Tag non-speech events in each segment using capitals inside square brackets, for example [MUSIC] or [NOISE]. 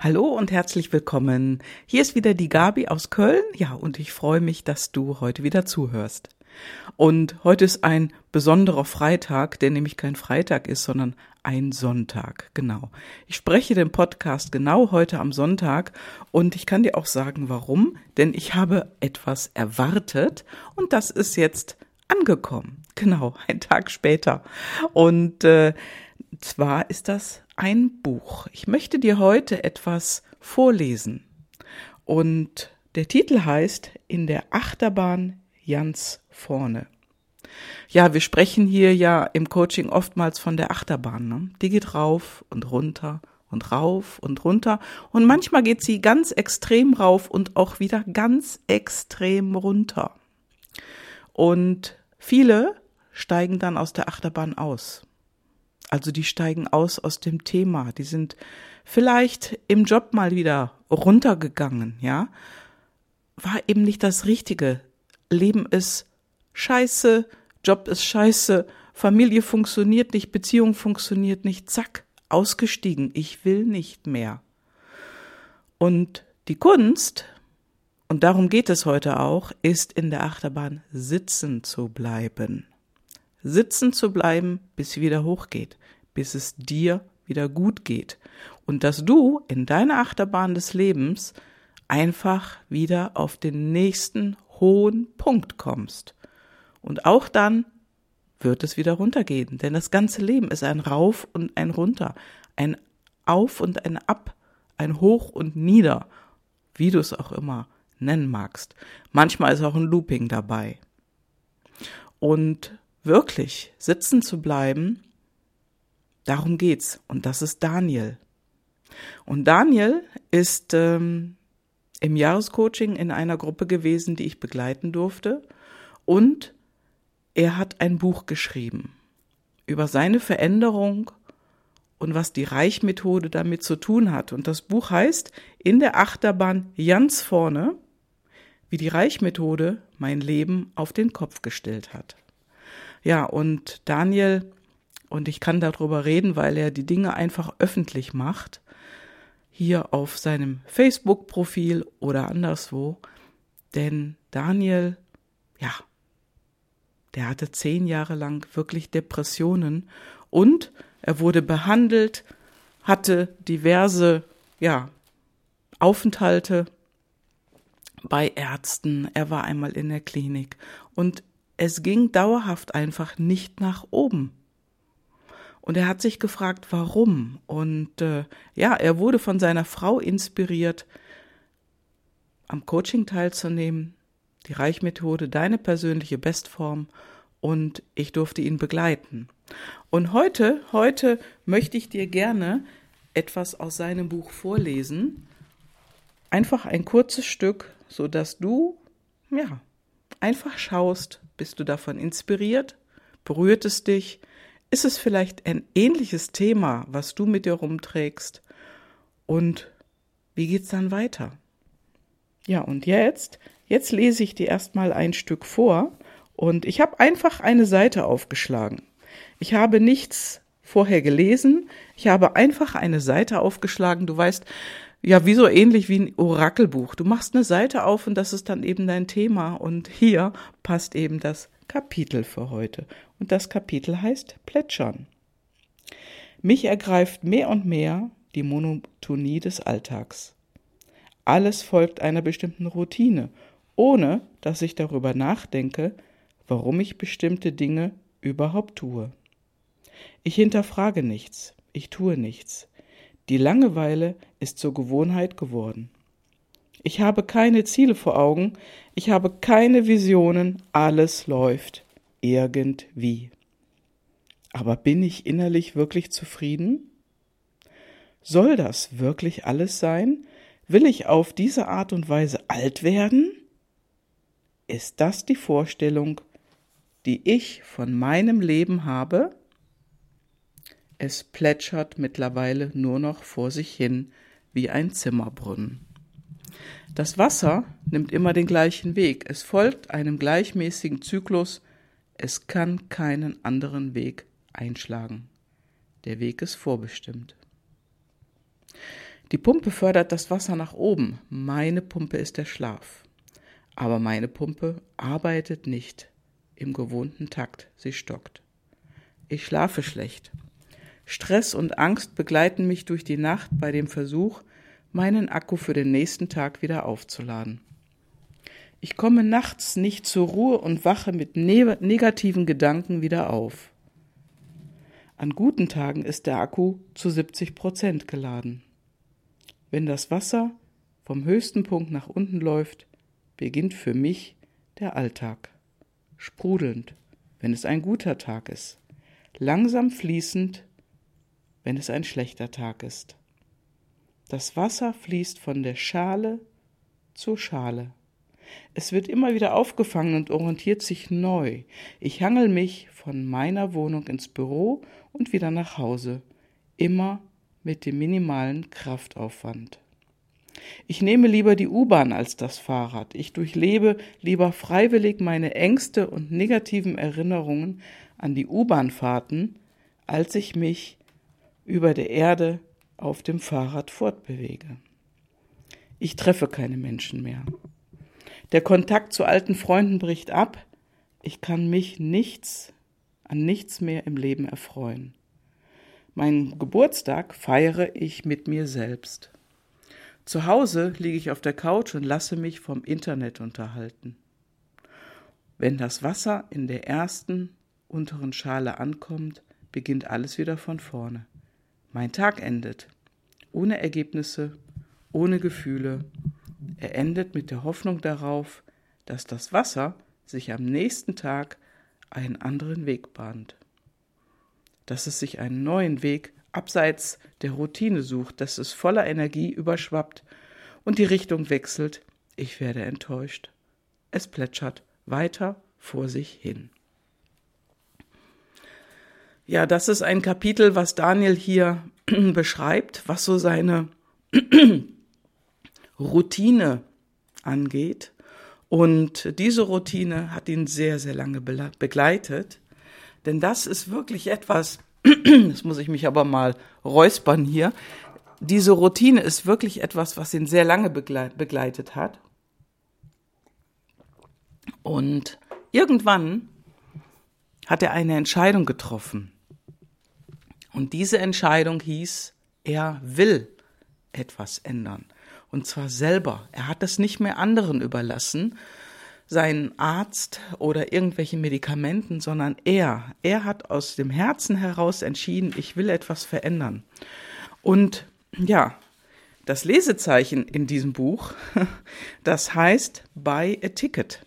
Hallo und herzlich willkommen. Hier ist wieder die Gabi aus Köln. Ja, und ich freue mich, dass du heute wieder zuhörst. Und heute ist ein besonderer Freitag, der nämlich kein Freitag ist, sondern ein Sonntag. Genau. Ich spreche den Podcast genau heute am Sonntag und ich kann dir auch sagen, warum. Denn ich habe etwas erwartet und das ist jetzt angekommen. Genau, ein Tag später. Und äh, zwar ist das ein Buch. Ich möchte dir heute etwas vorlesen. Und der Titel heißt In der Achterbahn Jans vorne. Ja, wir sprechen hier ja im Coaching oftmals von der Achterbahn. Ne? Die geht rauf und runter und rauf und runter. Und manchmal geht sie ganz extrem rauf und auch wieder ganz extrem runter. Und viele steigen dann aus der Achterbahn aus. Also die steigen aus aus dem Thema. Die sind vielleicht im Job mal wieder runtergegangen, ja. War eben nicht das Richtige. Leben ist scheiße, Job ist scheiße, Familie funktioniert nicht, Beziehung funktioniert nicht, zack, ausgestiegen. Ich will nicht mehr. Und die Kunst, und darum geht es heute auch, ist in der Achterbahn sitzen zu bleiben sitzen zu bleiben, bis sie wieder hochgeht, bis es dir wieder gut geht und dass du in deiner Achterbahn des Lebens einfach wieder auf den nächsten hohen Punkt kommst. Und auch dann wird es wieder runtergehen, denn das ganze Leben ist ein Rauf und ein Runter, ein Auf und ein Ab, ein Hoch und Nieder, wie du es auch immer nennen magst. Manchmal ist auch ein Looping dabei. Und wirklich sitzen zu bleiben, darum geht's. Und das ist Daniel. Und Daniel ist ähm, im Jahrescoaching in einer Gruppe gewesen, die ich begleiten durfte. Und er hat ein Buch geschrieben über seine Veränderung und was die Reichmethode damit zu tun hat. Und das Buch heißt In der Achterbahn ganz vorne, wie die Reichmethode mein Leben auf den Kopf gestellt hat. Ja, und Daniel, und ich kann darüber reden, weil er die Dinge einfach öffentlich macht, hier auf seinem Facebook-Profil oder anderswo. Denn Daniel, ja, der hatte zehn Jahre lang wirklich Depressionen und er wurde behandelt, hatte diverse, ja, Aufenthalte bei Ärzten. Er war einmal in der Klinik und es ging dauerhaft einfach nicht nach oben. Und er hat sich gefragt, warum. Und äh, ja, er wurde von seiner Frau inspiriert, am Coaching teilzunehmen, die Reichmethode, deine persönliche Bestform. Und ich durfte ihn begleiten. Und heute, heute möchte ich dir gerne etwas aus seinem Buch vorlesen. Einfach ein kurzes Stück, so dass du, ja, einfach schaust, bist du davon inspiriert? Berührt es dich? Ist es vielleicht ein ähnliches Thema, was du mit dir rumträgst? Und wie geht's dann weiter? Ja, und jetzt, jetzt lese ich dir erstmal ein Stück vor und ich habe einfach eine Seite aufgeschlagen. Ich habe nichts vorher gelesen, ich habe einfach eine Seite aufgeschlagen. Du weißt, ja, wie so ähnlich wie ein Orakelbuch. Du machst eine Seite auf und das ist dann eben dein Thema. Und hier passt eben das Kapitel für heute. Und das Kapitel heißt Plätschern. Mich ergreift mehr und mehr die Monotonie des Alltags. Alles folgt einer bestimmten Routine, ohne dass ich darüber nachdenke, warum ich bestimmte Dinge überhaupt tue. Ich hinterfrage nichts, ich tue nichts, die Langeweile ist zur Gewohnheit geworden. Ich habe keine Ziele vor Augen, ich habe keine Visionen, alles läuft irgendwie. Aber bin ich innerlich wirklich zufrieden? Soll das wirklich alles sein? Will ich auf diese Art und Weise alt werden? Ist das die Vorstellung, die ich von meinem Leben habe? Es plätschert mittlerweile nur noch vor sich hin wie ein Zimmerbrunnen. Das Wasser nimmt immer den gleichen Weg. Es folgt einem gleichmäßigen Zyklus. Es kann keinen anderen Weg einschlagen. Der Weg ist vorbestimmt. Die Pumpe fördert das Wasser nach oben. Meine Pumpe ist der Schlaf. Aber meine Pumpe arbeitet nicht im gewohnten Takt. Sie stockt. Ich schlafe schlecht. Stress und Angst begleiten mich durch die Nacht bei dem Versuch, meinen Akku für den nächsten Tag wieder aufzuladen. Ich komme nachts nicht zur Ruhe und wache mit ne negativen Gedanken wieder auf. An guten Tagen ist der Akku zu 70 Prozent geladen. Wenn das Wasser vom höchsten Punkt nach unten läuft, beginnt für mich der Alltag. Sprudelnd, wenn es ein guter Tag ist. Langsam fließend, wenn es ein schlechter Tag ist. Das Wasser fließt von der Schale zur Schale. Es wird immer wieder aufgefangen und orientiert sich neu. Ich hangel mich von meiner Wohnung ins Büro und wieder nach Hause, immer mit dem minimalen Kraftaufwand. Ich nehme lieber die U-Bahn als das Fahrrad. Ich durchlebe lieber freiwillig meine Ängste und negativen Erinnerungen an die U-Bahnfahrten, als ich mich über der Erde auf dem Fahrrad fortbewege. Ich treffe keine Menschen mehr. Der Kontakt zu alten Freunden bricht ab. Ich kann mich nichts, an nichts mehr im Leben erfreuen. Meinen Geburtstag feiere ich mit mir selbst. Zu Hause liege ich auf der Couch und lasse mich vom Internet unterhalten. Wenn das Wasser in der ersten unteren Schale ankommt, beginnt alles wieder von vorne. Mein Tag endet ohne Ergebnisse, ohne Gefühle, er endet mit der Hoffnung darauf, dass das Wasser sich am nächsten Tag einen anderen Weg bahnt, dass es sich einen neuen Weg abseits der Routine sucht, dass es voller Energie überschwappt und die Richtung wechselt. Ich werde enttäuscht. Es plätschert weiter vor sich hin. Ja, das ist ein Kapitel, was Daniel hier [CLEARS THROAT] beschreibt, was so seine [CLEARS THROAT] Routine angeht. Und diese Routine hat ihn sehr, sehr lange begleitet. Denn das ist wirklich etwas, [CLEARS THROAT] das muss ich mich aber mal räuspern hier. Diese Routine ist wirklich etwas, was ihn sehr lange begleitet hat. Und irgendwann hat er eine Entscheidung getroffen. Und diese Entscheidung hieß, er will etwas ändern. Und zwar selber. Er hat das nicht mehr anderen überlassen, seinen Arzt oder irgendwelchen Medikamenten, sondern er. Er hat aus dem Herzen heraus entschieden, ich will etwas verändern. Und ja, das Lesezeichen in diesem Buch, [LAUGHS] das heißt Buy a Ticket.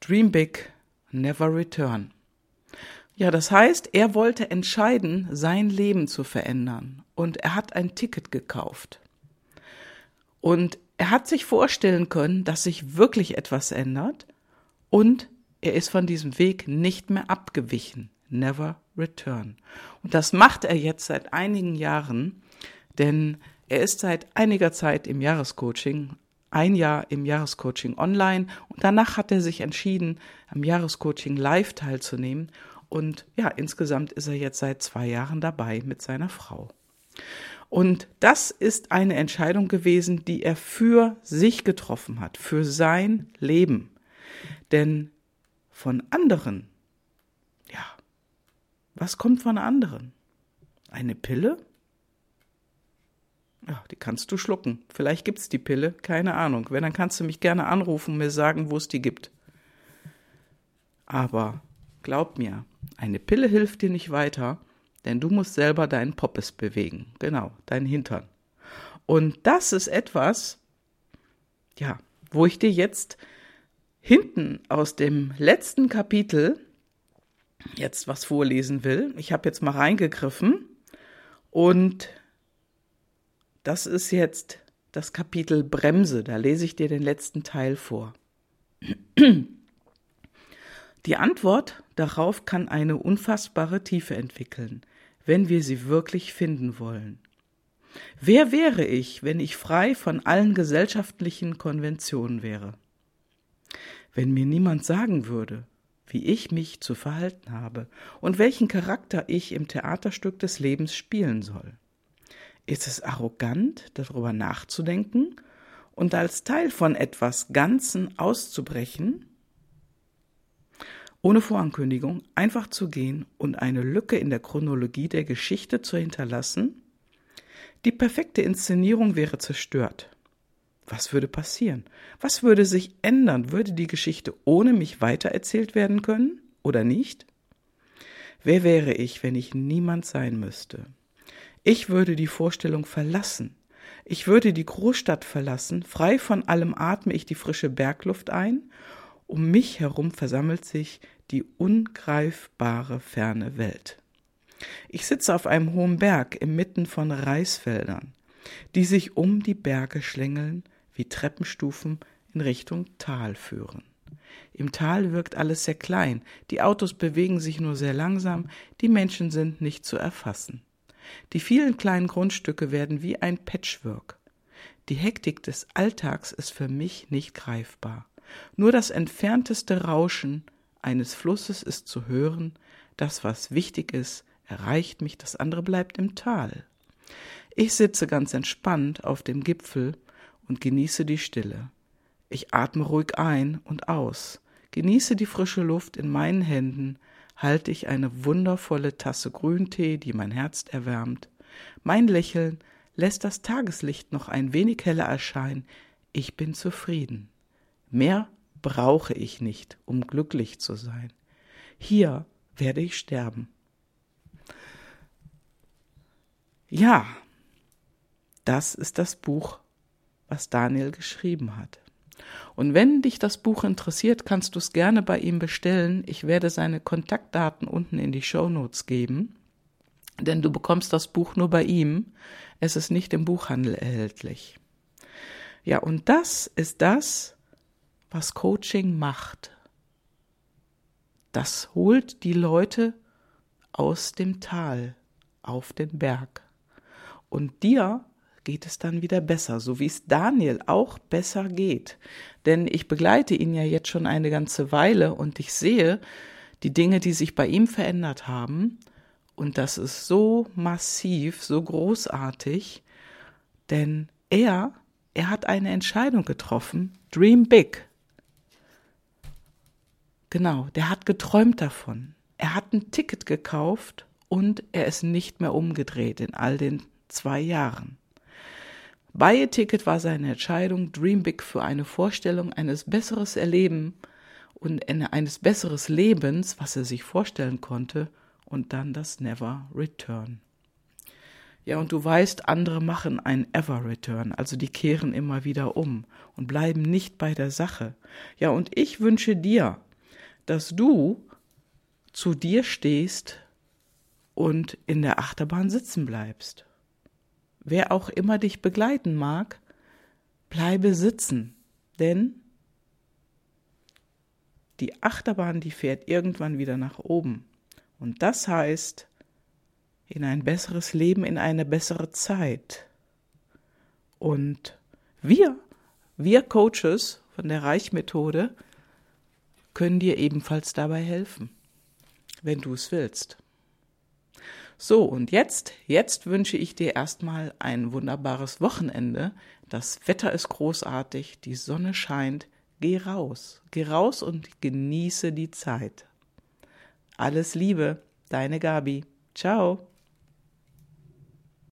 Dream big, never return. Ja, das heißt, er wollte entscheiden, sein Leben zu verändern. Und er hat ein Ticket gekauft. Und er hat sich vorstellen können, dass sich wirklich etwas ändert und er ist von diesem Weg nicht mehr abgewichen. Never return. Und das macht er jetzt seit einigen Jahren, denn er ist seit einiger Zeit im Jahrescoaching, ein Jahr im Jahrescoaching online und danach hat er sich entschieden, am Jahrescoaching live teilzunehmen und ja, insgesamt ist er jetzt seit zwei Jahren dabei mit seiner Frau. Und das ist eine Entscheidung gewesen, die er für sich getroffen hat, für sein Leben. Denn von anderen, ja, was kommt von anderen? Eine Pille? Ja, die kannst du schlucken. Vielleicht gibt's die Pille, keine Ahnung. Wenn, dann kannst du mich gerne anrufen und mir sagen, wo es die gibt. Aber glaub mir, eine Pille hilft dir nicht weiter, denn du musst selber deinen Poppes bewegen. Genau, deinen Hintern. Und das ist etwas, ja, wo ich dir jetzt hinten aus dem letzten Kapitel jetzt was vorlesen will. Ich habe jetzt mal reingegriffen und das ist jetzt das Kapitel Bremse. Da lese ich dir den letzten Teil vor. [CLEARS THROAT] Die Antwort darauf kann eine unfassbare Tiefe entwickeln, wenn wir sie wirklich finden wollen. Wer wäre ich, wenn ich frei von allen gesellschaftlichen Konventionen wäre? Wenn mir niemand sagen würde, wie ich mich zu verhalten habe und welchen Charakter ich im Theaterstück des Lebens spielen soll. Ist es arrogant, darüber nachzudenken und als Teil von etwas Ganzen auszubrechen? Ohne Vorankündigung einfach zu gehen und eine Lücke in der Chronologie der Geschichte zu hinterlassen? Die perfekte Inszenierung wäre zerstört. Was würde passieren? Was würde sich ändern? Würde die Geschichte ohne mich weitererzählt werden können oder nicht? Wer wäre ich, wenn ich niemand sein müsste? Ich würde die Vorstellung verlassen. Ich würde die Großstadt verlassen, frei von allem atme ich die frische Bergluft ein, um mich herum versammelt sich die ungreifbare ferne Welt. Ich sitze auf einem hohen Berg inmitten von Reisfeldern, die sich um die Berge schlängeln, wie Treppenstufen in Richtung Tal führen. Im Tal wirkt alles sehr klein, die Autos bewegen sich nur sehr langsam, die Menschen sind nicht zu erfassen. Die vielen kleinen Grundstücke werden wie ein Patchwork. Die Hektik des Alltags ist für mich nicht greifbar. Nur das entfernteste Rauschen eines Flusses ist zu hören, das, was wichtig ist, erreicht mich, das andere bleibt im Tal. Ich sitze ganz entspannt auf dem Gipfel und genieße die Stille. Ich atme ruhig ein und aus, genieße die frische Luft in meinen Händen, halte ich eine wundervolle Tasse Grüntee, die mein Herz erwärmt. Mein Lächeln lässt das Tageslicht noch ein wenig heller erscheinen. Ich bin zufrieden. Mehr brauche ich nicht, um glücklich zu sein. Hier werde ich sterben. Ja, das ist das Buch, was Daniel geschrieben hat. Und wenn dich das Buch interessiert, kannst du es gerne bei ihm bestellen. Ich werde seine Kontaktdaten unten in die Show Notes geben, denn du bekommst das Buch nur bei ihm. Es ist nicht im Buchhandel erhältlich. Ja, und das ist das, was Coaching macht. Das holt die Leute aus dem Tal auf den Berg. Und dir geht es dann wieder besser, so wie es Daniel auch besser geht. Denn ich begleite ihn ja jetzt schon eine ganze Weile und ich sehe die Dinge, die sich bei ihm verändert haben. Und das ist so massiv, so großartig, denn er, er hat eine Entscheidung getroffen, Dream Big. Genau, der hat geträumt davon. Er hat ein Ticket gekauft und er ist nicht mehr umgedreht in all den zwei Jahren. Buy-a-Ticket war seine Entscheidung, Dream Big für eine Vorstellung eines besseres Erleben und eines besseres Lebens, was er sich vorstellen konnte, und dann das Never Return. Ja, und du weißt, andere machen ein Ever Return, also die kehren immer wieder um und bleiben nicht bei der Sache. Ja, und ich wünsche dir, dass du zu dir stehst und in der Achterbahn sitzen bleibst wer auch immer dich begleiten mag, bleibe sitzen, denn die Achterbahn, die fährt irgendwann wieder nach oben. Und das heißt, in ein besseres Leben, in eine bessere Zeit. Und wir, wir Coaches von der Reichmethode, können dir ebenfalls dabei helfen, wenn du es willst. So, und jetzt, jetzt wünsche ich dir erstmal ein wunderbares Wochenende. Das Wetter ist großartig, die Sonne scheint. Geh raus, geh raus und genieße die Zeit. Alles Liebe, deine Gabi. Ciao.